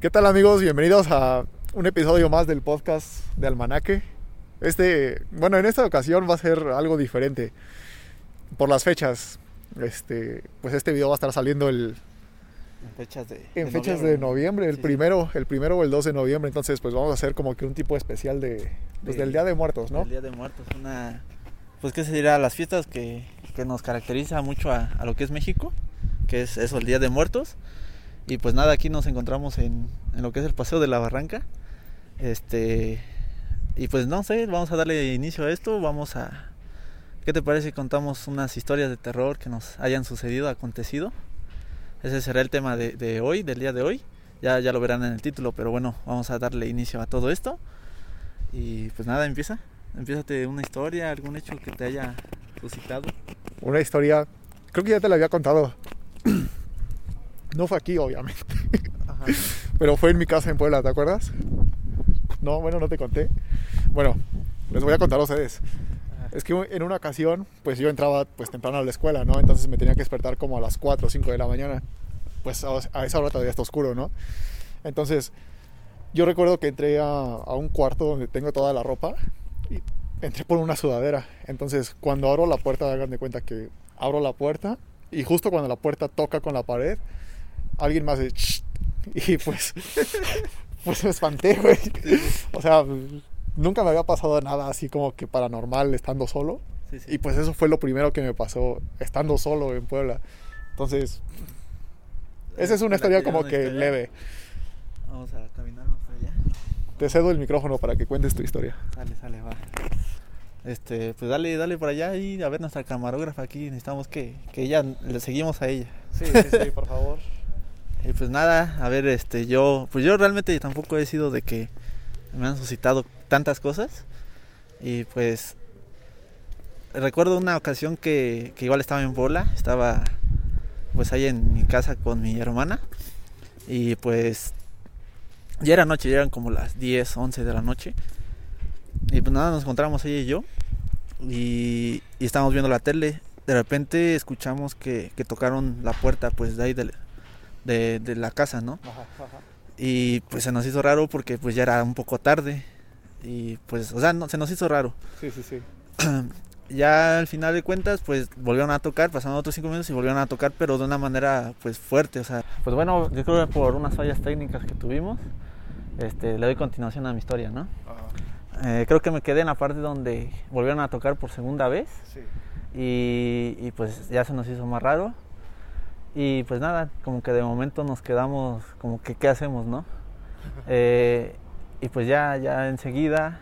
¿Qué tal amigos? Bienvenidos a un episodio más del podcast de Almanaque. Este, bueno, en esta ocasión va a ser algo diferente por las fechas. Este, pues este video va a estar saliendo el En fechas de, en de fechas noviembre, de ¿no? noviembre, el Sí, sí. primero, el primero o el 2 de noviembre, entonces pues vamos a hacer como que un tipo especial de pues, De- del Día de Muertos, ¿no? El Día de Muertos, una... Pues qué se dirá, las fiestas que, que nos caracteriza mucho a, a lo que es México, que es eso, el Día de Muertos. Y pues nada, aquí nos encontramos en, en lo que es el Paseo de la Barranca. Este... Y pues no sé, vamos a darle inicio a esto, vamos a... ¿Qué te parece si contamos unas historias de terror que nos hayan sucedido, acontecido? Ese será el tema de, hoy, del día de hoy. Ya, ya lo verán en el título, pero bueno, vamos a darle inicio a todo esto. Y pues nada, empieza. Empiezate una historia, algún hecho que te haya suscitado. Una historia, creo que ya te la había contado. No fue aquí, obviamente, Ajá. pero fue en mi casa en Puebla, ¿te acuerdas? No, bueno, no te conté. Bueno, les voy a contar a ustedes. Es que en una ocasión, pues yo entraba pues temprano a la escuela, ¿no? Entonces me tenía que despertar como a las 4 o 5 de la mañana. Pues a, a esa hora todavía está oscuro, ¿no? Entonces, yo recuerdo que entré a, a un cuarto donde tengo toda la ropa y entré por una sudadera. Entonces, cuando abro la puerta, hagan de cuenta que abro la puerta y justo cuando la puerta toca con la pared, alguien más "Shh", y pues, pues me espanté, güey. O sea, nunca me había pasado nada así como que paranormal estando solo. Sí, sí. Y pues eso fue lo primero que me pasó estando solo en Puebla. Entonces, esa es una historia como que historia. leve. Vamos a caminar más allá. Te cedo el micrófono para que cuentes tu historia. Sale, sale, va. Este, pues dale, dale por allá y a ver nuestra camarógrafa aquí. Necesitamos que, que ella, le seguimos a ella. Sí, sí, sí, por favor. Y pues nada, a ver, este, yo, pues yo realmente tampoco he sido de que me han suscitado tantas cosas. Y pues recuerdo una ocasión que, que igual estaba en Bola, estaba pues ahí en mi casa con mi hermana. Y pues ya era noche, ya eran como las 10, 11 de la noche. Y pues nada, nos encontramos ella y yo. Y, y estábamos viendo la tele. De repente escuchamos que, que tocaron la puerta pues de ahí del- de, de la casa, ¿no? Ajá, ajá. Y pues se nos hizo raro porque pues ya era un poco tarde. Y pues, o sea, no, se nos hizo raro. Sí, sí, sí. Ya al final de cuentas, pues volvieron a tocar, pasaron otros cinco minutos y volvieron a tocar, pero de una manera pues fuerte, o sea. Pues bueno, yo creo que por unas fallas técnicas que tuvimos, este, le doy continuación a mi historia, ¿no? Ajá. Eh, creo que me quedé en la parte donde volvieron a tocar por segunda vez Sí. y, y, pues ya se nos hizo más raro. Y pues nada, como que de momento nos quedamos como que qué hacemos, ¿no? Eh, y pues ya, ya enseguida,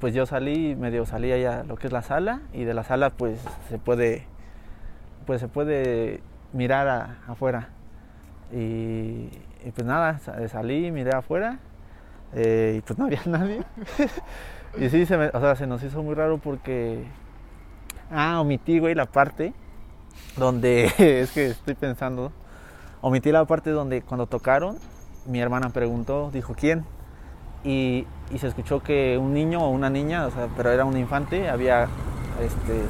pues yo salí, medio salí allá lo que es la sala y de la sala pues se puede, pues se puede mirar a- afuera. Y, y pues nada, sa- salí, miré afuera eh, y pues no había nadie. y sí, se, me- o sea, se nos hizo muy raro porque, ah, omití, güey, la parte donde, es que estoy pensando, omití la parte donde cuando tocaron, mi hermana preguntó, dijo, ¿quién? Y, y se escuchó que un niño o una niña, o sea, pero era un infante, había, este,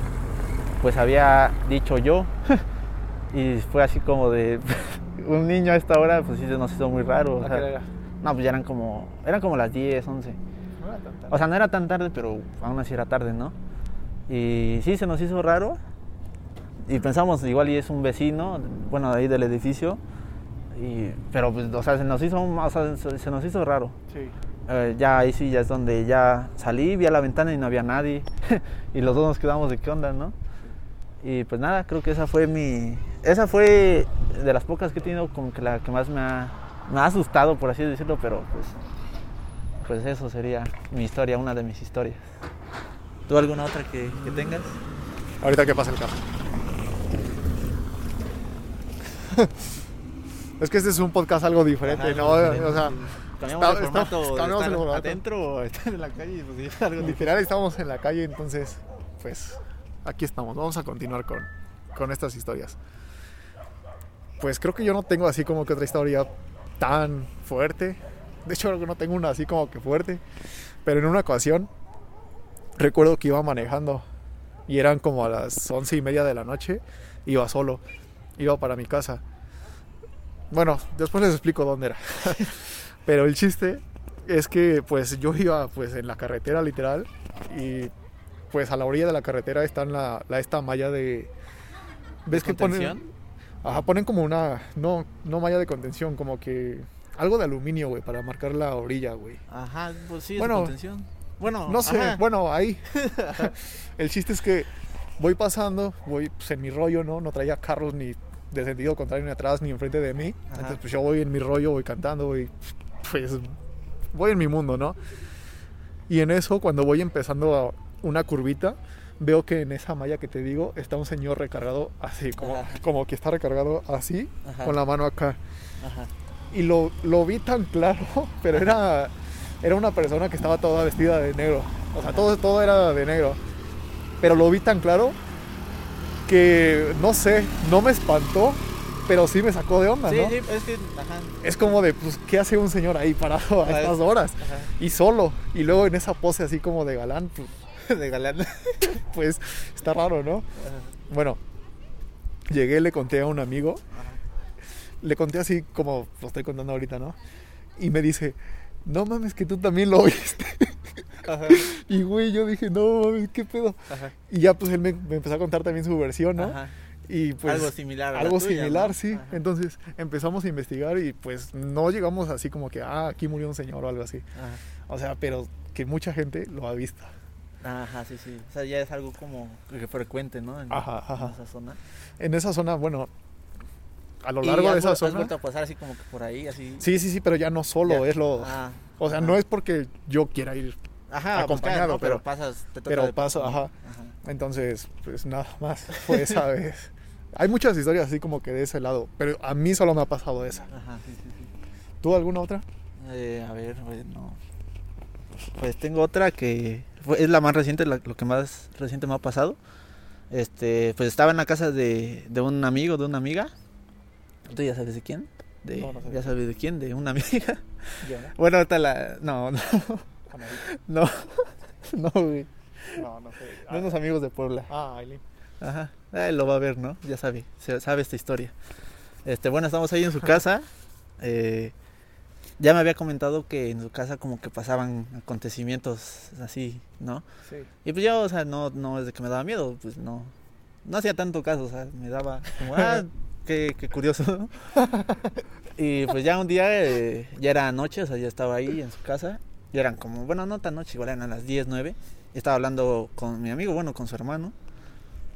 pues había dicho yo. y fue así como de, un niño a esta hora, pues sí se nos hizo muy raro. o ¿A sea, era? no, pues ya eran como, eran como las 10, 11. No era tan tarde. O sea, no era tan tarde, pero aún así era tarde, ¿no? Y sí, se nos hizo raro. Y pensamos, igual y es un vecino, bueno, de ahí del edificio. Y, pero, pues, o sea, se nos hizo, o sea, se, se nos hizo raro. Sí. Eh, ya ahí sí, ya es donde ya salí, vi a la ventana y no había nadie. y los dos nos quedamos de qué onda, ¿no? Y pues nada, creo que esa fue mi... Esa fue de las pocas que he tenido como que la que más me ha, me ha asustado, por así decirlo, pero pues... Pues eso sería mi historia, una de mis historias. ¿Tú alguna otra que, que tengas? Ahorita que pasa el carro. es que este es un podcast algo diferente, Ajá, ¿no? diferente, O sea. Cambiamos está- está- formato, de cambiamos estar el formato. adentro o estar en la calle, pues es algo literal estamos en la calle, entonces, pues, aquí estamos. Vamos a continuar con, con estas historias. Pues creo que yo no tengo así como que otra historia tan fuerte. De hecho, no tengo una así como que fuerte. Pero en una ocasión, recuerdo que iba manejando y eran como a las once y media de la noche. Iba solo, iba para mi casa. Bueno, después les explico dónde era. Pero el chiste es que pues yo iba pues en la carretera literal y pues a la orilla de la carretera está la, la esta malla de ¿Ves que ponen Ajá, ponen como una no no malla de contención, como que algo de aluminio, güey, para marcar la orilla, güey. Ajá, pues sí, es Bueno, de contención. Bueno, No sé, ajá. bueno, ahí. el chiste es que voy pasando, voy pues, en mi rollo, ¿no? No traía carros ni de sentido contrario ni atrás ni enfrente de mí. Ajá. Entonces pues yo voy en mi rollo, voy cantando, voy pues voy en mi mundo, ¿no? Y en eso cuando voy empezando a una curvita, veo que en esa malla que te digo está un señor recargado así, como, Ajá. como que está recargado así, Ajá. con la mano acá. Y lo, lo vi tan claro, pero era, era una persona que estaba toda vestida de negro. O sea, todo, todo era de negro. Pero lo vi tan claro que, no sé, no me espantó, pero sí me sacó de onda, Sí, ¿no? sí, es que, ajá. Es como de, pues, ¿qué hace un señor ahí parado a Ajá. estas horas? Ajá. Y solo. Y luego en esa pose así como de galán, pues, De galán. pues está raro, ¿no? Bueno, llegué, le conté a un amigo le conté así como lo estoy contando ahorita, ¿no? Y me dice, no mames, que tú también lo viste. Ajá. Y güey, yo dije, no mames, qué pedo. Ajá. Y ya pues él me, me empezó a contar también su versión, ¿no? Ajá. Y pues algo similar. a algo tuya, similar, ¿no? sí. Ajá. Entonces empezamos a investigar y pues no llegamos así como que, ah, aquí murió un señor o algo así. Ajá. O sea, pero que mucha gente lo ha visto. Ajá, sí, sí. O sea, ya es algo como que frecuente, ¿no? En, Ajá, ajá. en esa zona. En esa zona, bueno, a lo ¿Y largo de has esa has zona... vuelto a pasar así como que por ahí, así? Sí, sí, sí, pero ya no solo, Ya. es lo... Ah, O sea, ajá. no es porque yo quiera ir Ajá, acompañado, pero, pero- pasas, te toca pero de paso, ¿no? ajá. Entonces, pues nada más fue esa vez. Hay muchas historias así como que de ese lado, pero a mí solo me ha pasado esa. Ajá, sí, sí, sí. ¿Tú alguna otra? Eh, a ver, bueno. Pues tengo otra que fue- es la más reciente, la- lo que más reciente me ha pasado. Este, pues estaba en la casa de, de un amigo, de una amiga. ¿Tú ya sabes de quién? De, No, no sé. ya sabes de quién, de una amiga. Yo, ¿no? Bueno, ahorita la. No, no, no. No, güey. No, no sé. De unos amigos de Puebla. Ah, Aileen. Ajá. Él lo va a ver, ¿no? Ya sabe, sabe esta historia. Este, bueno, estamos ahí en su casa. eh, ya me había comentado que en su casa como que pasaban acontecimientos así, ¿no? Sí. Y pues yo, o sea, no, no es de que me daba miedo, pues no. No hacía tanto caso, o sea, me daba como, ah, qué, qué curioso, ¿no? Y pues ya un día, eh, ya era noche, o sea, ya estaba ahí en su casa. Y eran como, bueno, no tan noche, igual eran a las 10, 9. Estaba hablando con mi amigo, bueno, con su hermano.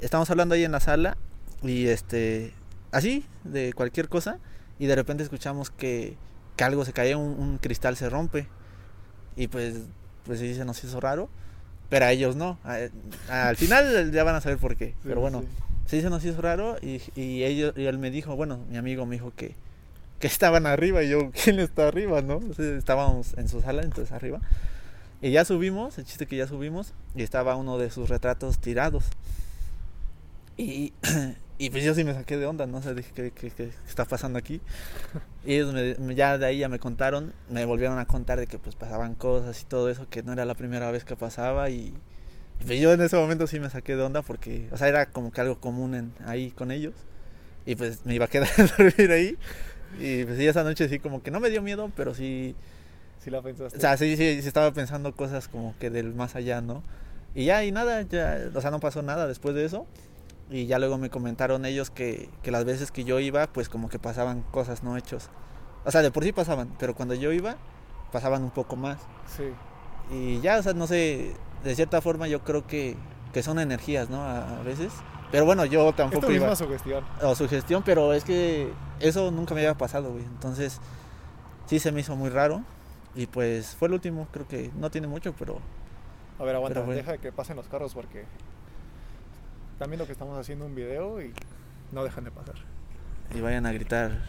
Estamos hablando ahí en la sala y este, así, de cualquier cosa. Y de repente escuchamos que, que algo se cae, un, un cristal se rompe. Y pues, pues sí se nos hizo raro. Pero a ellos no. A- al final ya van a saber por qué. Pero bueno, sí se nos hizo raro y, y ellos, y él me dijo, bueno, mi amigo me dijo que, que estaban arriba y yo, ¿quién está arriba, no? O sea, estábamos en su sala, entonces arriba. Y ya subimos, el chiste que ya subimos y estaba uno de sus retratos tirados. Y, y pues yo sí me saqué de onda, no sé, dije, ¿qué, qué, qué está pasando aquí? Y ellos me- ya de ahí ya me contaron, me volvieron a contar de que pues pasaban cosas y todo eso, que no era la primera vez que pasaba y, y pues yo en ese momento sí me saqué de onda porque, o sea, era como que algo común en, ahí con ellos. Y pues me iba a quedar a dormir ahí. Y pues sí, esa noche sí como que no me dio miedo, pero sí, Sí la pensaste. o sea, sí, sí, sí estaba pensando cosas como que del más allá, ¿no? Y ya, y nada, ya, o sea, no pasó nada después de eso. Y ya luego me comentaron ellos que, que las veces que yo iba, pues como que pasaban cosas, no hechos. O sea, de por sí pasaban, pero cuando yo iba, pasaban un poco más. sí. Y ya, o sea, no sé, de cierta forma yo creo que, que son energías, ¿no? A, a veces. Pero bueno, yo Es tampoco tu iba misma sugestión. o sugestión, pero es que eso nunca me había pasado, güey. Entonces, sí se me hizo muy raro. Y pues fue el último, creo que no tiene mucho, pero A ver, aguanta, Pero deja que pasen los carros porque están viendo que estamos haciendo un video y no dejan de pasar. y vayan a gritar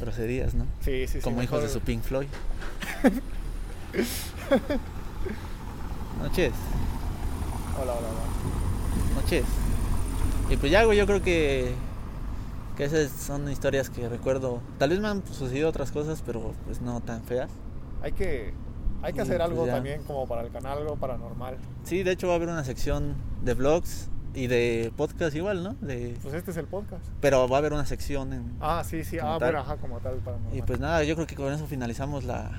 groserías, ¿no? Sí, sí, sí. Como hijos de su Pink Floyd. Noches, Hola, hola, hola. noches. Y pues ya, güey, yo creo que, que esas son historias que recuerdo. Tal vez me han sucedido otras cosas, pero pues no tan feas. Hay que, hay que Y hacer pues algo ya. también como para el canal, algo paranormal. Sí, de hecho va a haber una sección de vlogs Y de podcast igual, ¿no? De, Pues este es el podcast. pero va a haber una sección en... Ah, sí, sí. Ah, bueno, ajá, como tal. Para Y pues nada, yo creo que con eso finalizamos la,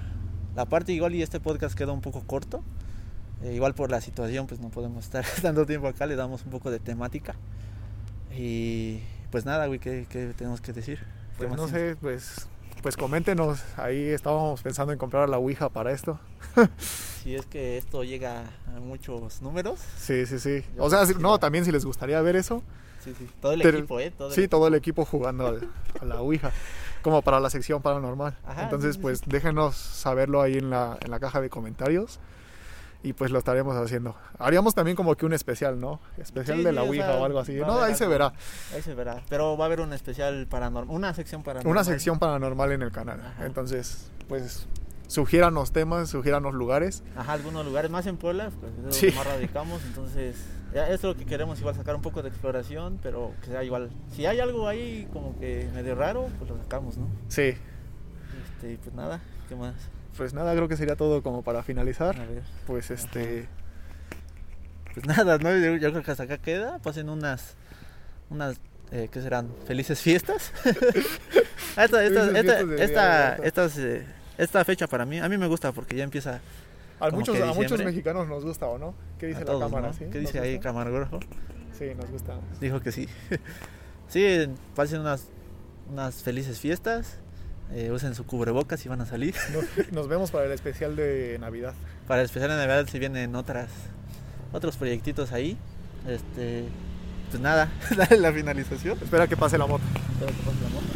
la parte igual y este podcast queda un poco corto. Eh, igual por la situación pues no podemos estar tanto tiempo acá, le damos un poco de temática. Y pues nada, güey, ¿qué, qué tenemos que decir? ¿Qué Pues no tienes? sé, pues, pues coméntenos. Ahí estábamos pensando en comprar la Ouija para esto. Si es que esto llega a muchos números. Sí, sí, sí. Yo O sea, si- no, también si les gustaría ver eso. Sí, sí. Todo el Pero- equipo, ¿eh? Todo el sí, equipo. todo el equipo jugando al- a la Ouija. Como para la sección paranormal. Ajá, Entonces, sí, pues sí. déjenos saberlo ahí en la, en la caja de comentarios. Y pues lo estaremos haciendo. Haríamos también como que un especial, ¿no? Especial Sí, de la o Ouija sea, o algo así. No, ahí se verá. Ahí se verá. Pero va a haber un especial paranormal, una sección paranormal. Una sección paranormal en el canal. Ajá. Entonces, pues sugiéranos temas, sugiéranos lugares. Ajá, algunos lugares más en Puebla, pues es Sí. donde más radicamos, entonces ya es lo que queremos igual sacar un poco de exploración, pero que sea igual. Si hay algo ahí como que medio raro, pues lo sacamos, ¿no? Sí. Este, pues nada, ¿qué más? Pues nada, creo que sería todo como para A finalizar. ver. Pues este. Pues nada, ¿no? Yo, yo creo que hasta acá queda. Pasen unas, unas, eh, ¿qué serán? Felices fiestas. Esta, esta, estas, eh, esta fecha para mí, a mí me gusta porque ya empieza A muchos, a muchos mexicanos nos gusta, ¿o no? ¿Qué dice a la todos, cámara? ¿no? ¿sí? ¿Qué ¿Nos dice ahí camarógrafo? Sí, nos gusta. Dijo que sí. sí, pasen unas, unas felices fiestas. Eh, usen su cubrebocas y van a salir. Nos, nos vemos para el especial de Navidad. Para el especial de Navidad si vienen otras otros proyectitos ahí. Este, pues nada, dale la finalización. Espera que pase la moto. Espero que pase la moto.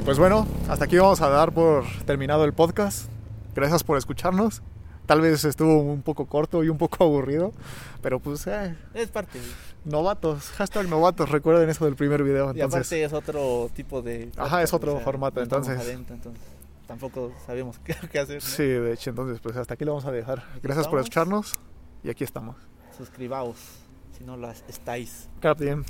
Y pues bueno, hasta aquí vamos a dar por terminado el podcast. Gracias por escucharnos. Tal vez estuvo un poco corto y un poco aburrido, pero pues eh, Es parte. novatos, hashtag novatos, recuerden eso del primer video. Y Entonces, aparte es otro tipo de... Ajá, es otro formato, no estamos entonces. adentro, entonces tampoco sabíamos qué, qué hacer. ¿no? sí, de hecho, entonces pues hasta aquí lo vamos a dejar. Gracias por estamos. escucharnos y aquí estamos. Suscribaos si no las estáis. Captain.